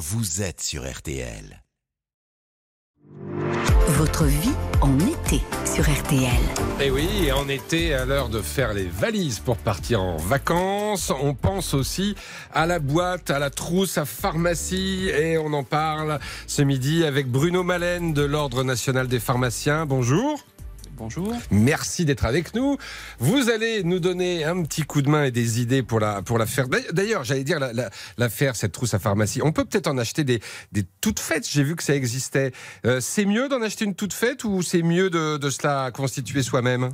vous êtes sur RTL. Votre vie en été sur RTL. Et Eh oui, en été, à l'heure de faire les valises pour partir en vacances, on pense aussi à la boîte, à la trousse, à pharmacie, et on en parle ce midi avec Bruno Malène de l'Ordre national des pharmaciens. Bonjour. Bonjour. Merci d'être avec nous. Vous allez nous donner un petit coup de main et des idées pour la, pour la faire. D'ailleurs, j'allais dire la, la, la, cette trousse à pharmacie. On peut peut-être en acheter des, des toutes faites. J'ai vu que ça existait. Euh, c'est mieux d'en acheter une toute faite ou c'est mieux de, de se la constituer soi-même?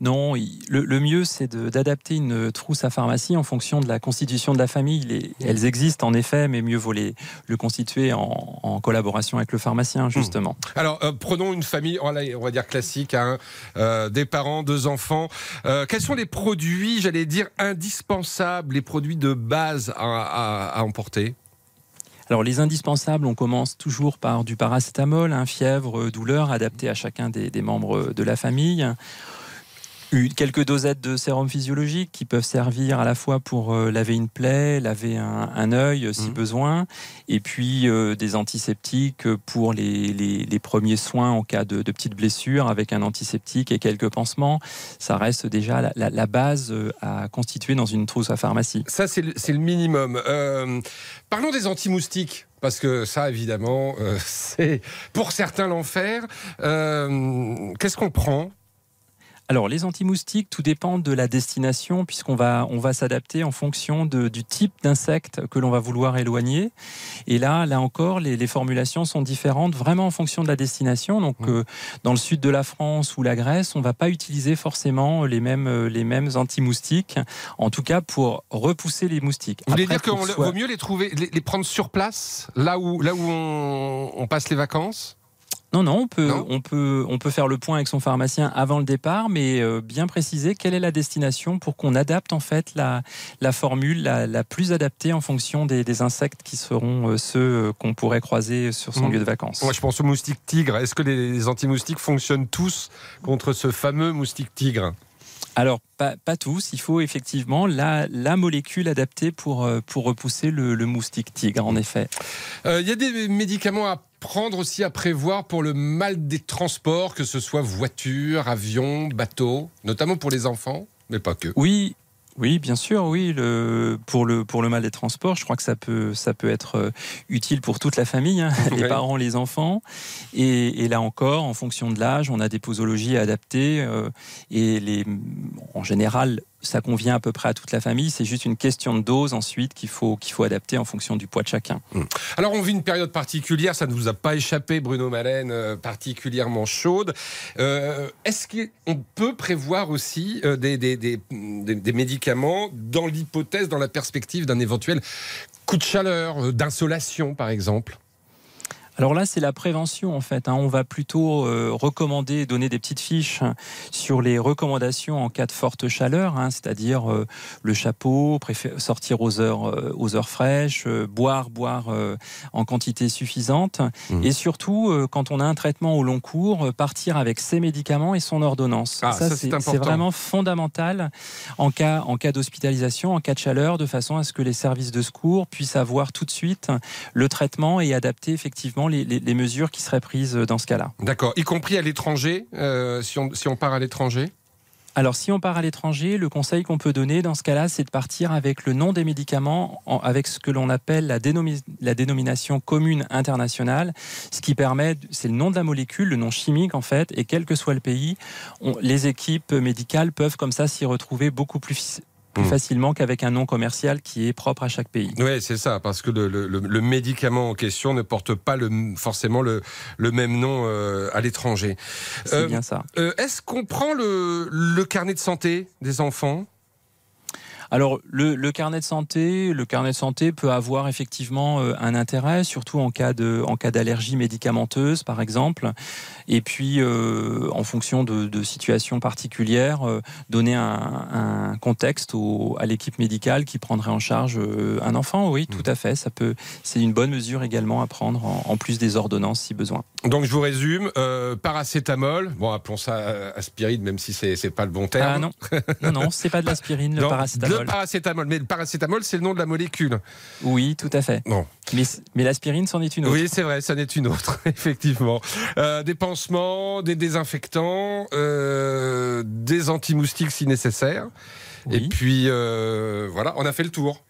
Non, le, le mieux, c'est d'adapter une trousse à pharmacie en fonction de la constitution de la famille. Les, elles existent en effet, mais mieux vaut les, le constituer en, en, collaboration avec le pharmacien, justement. Mmh. Alors, euh, prenons une famille, on va dire classique, hein, euh, des parents, deux enfants. Euh, quels sont les produits, j'allais dire, indispensables, les produits de base à, à, à emporter? Alors les indispensables, on commence toujours par du paracétamol, un fièvre, douleur, adapté à chacun des, des membres de la famille quelques dosettes de sérum physiologique qui peuvent servir à la fois pour euh, laver une plaie, laver un, un œil euh, si mmh. besoin, et puis euh, des antiseptiques pour les, les, les, premiers soins en cas de, de petites blessures avec un antiseptique et quelques pansements. Ça reste déjà la, la, la base à constituer dans une trousse à pharmacie. Ça, c'est le, le, minimum. Euh, parlons des anti-moustiques parce que ça, évidemment, euh, c'est pour certains l'enfer. Euh, Qu'est-ce qu'on prend alors, les anti-moustiques, tout dépend de la destination, puisqu'on va, on va s'adapter en fonction de, du type d'insecte que l'on va vouloir éloigner. Et là, là encore, les, les, formulations sont différentes, vraiment en fonction de la destination. Donc, mmh. euh, dans le sud de la France ou la Grèce, on va pas utiliser forcément les mêmes, les mêmes anti-moustiques, en tout cas pour repousser les moustiques. Vous voulez dire qu'il soit... vaut mieux les trouver, les, les, prendre sur place, là où, là où on, on passe les vacances non, non, on peut, non on peut, on peut faire le point avec son pharmacien avant le départ, mais euh, bien préciser quelle est la destination pour qu'on adapte en fait la, la formule la, la, plus adaptée en fonction des, des insectes qui seront euh, ceux euh, qu'on pourrait croiser sur son mmh. lieu de vacances. Moi, je pense au moustique tigre. Est-ce que les, les anti-moustiques fonctionnent tous contre ce fameux moustique tigre? Alors, pas, pas, tous. Il faut effectivement la, la molécule adaptée pour, pour repousser le, le moustique tigre, en effet. Il euh, y a des médicaments à prendre aussi, à prévoir pour le mal des transports, que ce soit voiture, avion, bateau, notamment pour les enfants, mais pas que. Oui, oui, bien sûr, oui. Le, pour, le, pour le mal des transports, je crois que ça peut, ça peut être euh, utile pour toute la famille, hein, les parents, les enfants. Et, et, là encore, en fonction de l'âge, on a des posologies adaptées. Euh, et les, en général, ça convient à peu près à toute la famille. C'est juste une question de dose ensuite qu'il faut, qu'il faut adapter en fonction du poids de chacun. Mmh. Alors on vit une période particulière, ça ne vous a pas échappé, Bruno Malène, euh, particulièrement chaude. Euh, Est-ce qu'on peut prévoir aussi euh, des, des, des, des, médicaments dans l'hypothèse, dans la perspective d'un éventuel coup de chaleur, d'insolation par exemple? Alors là, c'est la prévention en fait. Hein. On va plutôt euh, recommander, donner des petites fiches sur les recommandations en cas de forte chaleur, hein, c'est-à-dire euh, le chapeau, sortir aux heures, euh, aux heures fraîches, boire, boire en quantité suffisante, mmh. et surtout quand on a un traitement au long cours, partir avec ses médicaments et son ordonnance. Ah, ça, ça c'est vraiment fondamental en cas, en cas d'hospitalisation, en cas de chaleur, de façon à ce que les services de secours puissent avoir tout de suite le traitement et adapter effectivement les, les, les, mesures qui seraient prises dans ce cas-là. D'accord, y compris à l'étranger, euh, si, on, si on part à l'étranger? Alors, si on part à l'étranger, le conseil qu'on peut donner dans ce cas-là, c'est de partir avec le nom des médicaments, en, avec ce que l'on appelle la, dénomi la, dénomination commune internationale, ce qui permet, c'est le nom de la molécule, le nom chimique en fait, et quel que soit le pays, on, les équipes médicales peuvent comme ça s'y retrouver beaucoup plus plus mmh. facilement qu'avec un nom commercial qui est propre à chaque pays. Oui, c'est ça, parce que le, le, le, médicament en question ne porte pas le, forcément le, même nom euh, à l'étranger. C'est euh, bien ça. Euh, Est-ce qu'on prend le carnet de santé des enfants? Alors, le, le, carnet de santé, le carnet de santé peut avoir effectivement euh, un intérêt, surtout en cas de, en cas d'allergie médicamenteuse, par exemple. Et puis, euh, en fonction de, de situations particulières, euh, donner un, un contexte au, à l'équipe médicale qui prendrait en charge un enfant. Oui, tout à fait. Ça peut, c'est une bonne mesure également à prendre en, en, plus des ordonnances si besoin. Donc, je vous résume euh, paracétamol. Bon, appelons ça aspirine, même si c'est c'est pas le bon terme. Ah non, non, non, c'est pas de l'aspirine, le paracétamol le paracétamol. Mais le paracétamol, c'est le nom de la molécule. Oui, tout à fait. Bon. Mais, mais l'aspirine, c'en est une autre. Oui, c'est vrai, ça n'est une autre, effectivement. Euh, des pansements, des désinfectants, euh, des anti-moustiques si nécessaire. Oui. Et puis, euh, voilà, on a fait le tour.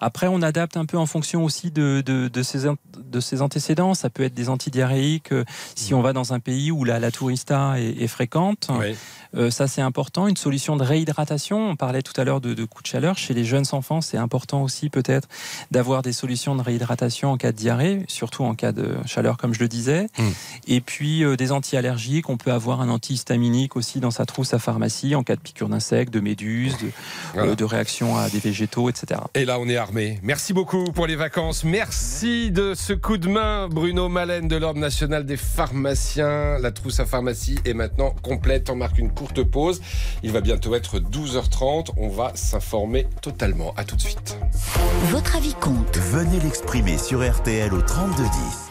Après, on adapte un peu en fonction aussi de, de, de, ses, de ses antécédents. Ça peut être des antidiarrhéiques euh, si on va dans un pays où la, la tourista est, est fréquente. Oui. Euh, ça, c'est important. Une solution de réhydratation. On parlait tout à l'heure de, de coups de chaleur. Chez les jeunes enfants, c'est important aussi peut-être d'avoir des solutions de réhydratation en cas de diarrhée, surtout en cas de chaleur, comme je le disais. Mm. Et puis euh, des anti-allergiques. On peut avoir un antihistaminique aussi dans sa trousse à pharmacie en cas de piqûre d'insectes, de méduses, de, Voilà. euh, de réaction à des végétaux, etc. Et là, on est Merci beaucoup pour les vacances. Merci de ce coup de main, Bruno Malène de l'Ordre national des pharmaciens. La trousse à pharmacie est maintenant complète. On marque une courte pause. Il va bientôt être 12h30. On va s'informer totalement. À tout de suite. Votre avis compte. Venez l'exprimer sur RTL au 3210.